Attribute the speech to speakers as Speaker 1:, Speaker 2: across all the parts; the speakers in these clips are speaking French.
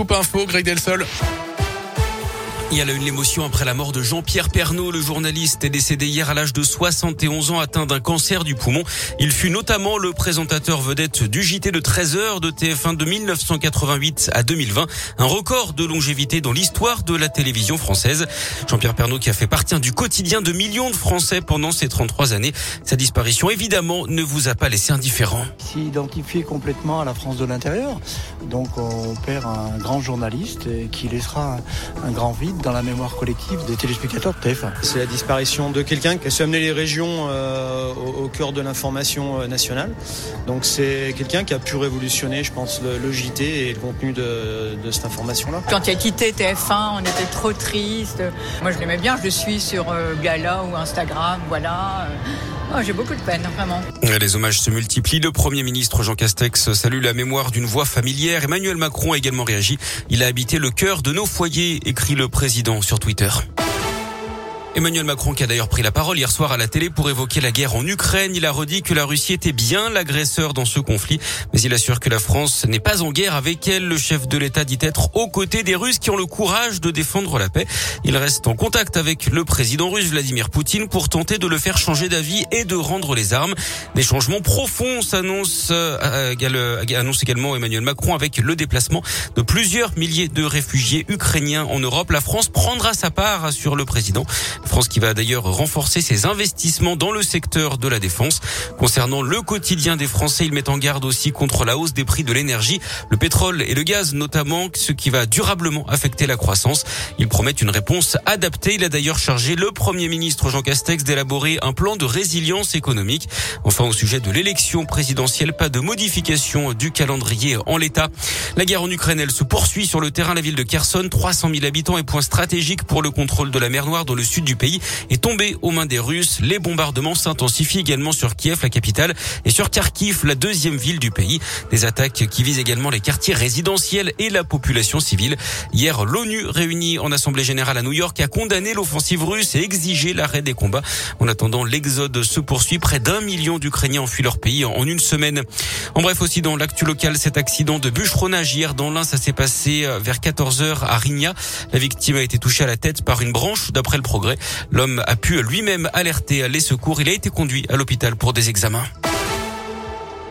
Speaker 1: Scoop Info, Greg Delsol.
Speaker 2: Il y a une l'émotion après la mort de Jean-Pierre Pernaud. Le journaliste est décédé hier à l'âge de 71 ans atteint d'un cancer du poumon. Il fut notamment le présentateur vedette du JT de 13 heures de TF1 de 1988 à 2020. Un record de longévité dans l'histoire de la télévision française. Jean-Pierre Pernaud qui a fait partie du quotidien de millions de Français pendant ces 33 années. Sa disparition évidemment ne vous a pas laissé indifférent.
Speaker 3: S'identifier complètement à la France de l'intérieur. Donc on perd un grand journaliste qui laissera un grand vide dans la mémoire collective des téléspectateurs de TF1.
Speaker 4: C'est la disparition de quelqu'un qui a su amener les régions euh, au, cœur de l'information euh, nationale. Donc c'est quelqu'un qui a pu révolutionner, je pense, le, JT et le contenu de, cette information-là.
Speaker 5: Quand il a quitté TF1, on était trop triste. Moi, je l'aimais bien, je le suis sur euh, Gala ou Instagram, voilà. Oh, j'ai beaucoup de peine, vraiment.
Speaker 2: Les hommages se multiplient. Le Premier ministre Jean Castex salue la mémoire d'une voix familière. Emmanuel Macron a également réagi. Il a habité le cœur de nos foyers, écrit le président sur Twitter. Emmanuel Macron qui a d'ailleurs pris la parole hier soir à la télé pour évoquer la guerre en Ukraine. Il a redit que la Russie était bien l'agresseur dans ce conflit, mais il assure que la France n'est pas en guerre avec elle. Le chef de l'État dit être aux côtés des Russes qui ont le courage de défendre la paix. Il reste en contact avec le président russe Vladimir Poutine pour tenter de le faire changer d'avis et de rendre les armes. Des changements profonds s'annoncent, euh, euh, annonce également Emmanuel Macron avec le déplacement de plusieurs milliers de réfugiés ukrainiens en Europe. La France prendra sa part, sur le président. France qui va d'ailleurs renforcer ses investissements dans le secteur de la défense. Concernant le quotidien des Français, il met en garde aussi contre la hausse des prix de l'énergie, le pétrole et le gaz notamment, ce qui va durablement affecter la croissance. Il promet une réponse adaptée. Il a d'ailleurs chargé le Premier ministre Jean Castex d'élaborer un plan de résilience économique. Enfin, au sujet de l'élection présidentielle, pas de modification du calendrier en l'état. La guerre en Ukraine, elle se poursuit sur le terrain. La ville de Kherson, 300 000 habitants et point stratégique pour le contrôle de la mer Noire dans le sud du pays est tombé aux mains des Russes. Les bombardements s'intensifient également sur Kiev, la capitale, et sur Kharkiv, la deuxième ville du pays. Des attaques qui visent également les quartiers résidentiels et la population civile. Hier, l'ONU réunie en Assemblée générale à New York a condamné l'offensive russe et exigé l'arrêt des combats. En attendant, l'exode se poursuit. Près d'un million d'Ukrainiens ont fui leur pays en une semaine. En bref, aussi dans l'actu local, cet accident de bûcheronnage hier dans l'Ain, ça s'est passé euh, vers 14 heures à Rigna. La victime a été touchée à la tête par une branche d'après le progrès. L'homme a pu lui-même alerter les secours. Il a été conduit à l'hôpital pour des examens.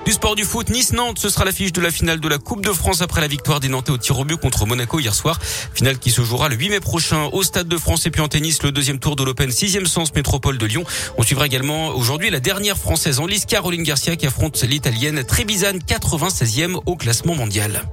Speaker 2: Du sport du foot, Nice-Nantes, ce sera l'affiche de la finale de la Coupe de France après la victoire des Nantais au tir au but contre Monaco hier soir. Finale qui se jouera le 8 mai prochain au Stade de France et puis en tennis, le deuxième tour de l'Open 6e sens métropole de Lyon. On suivra également aujourd'hui la dernière française en lice, Caroline Garcia qui affronte l'italienne Trebisan 96e au classement mondial.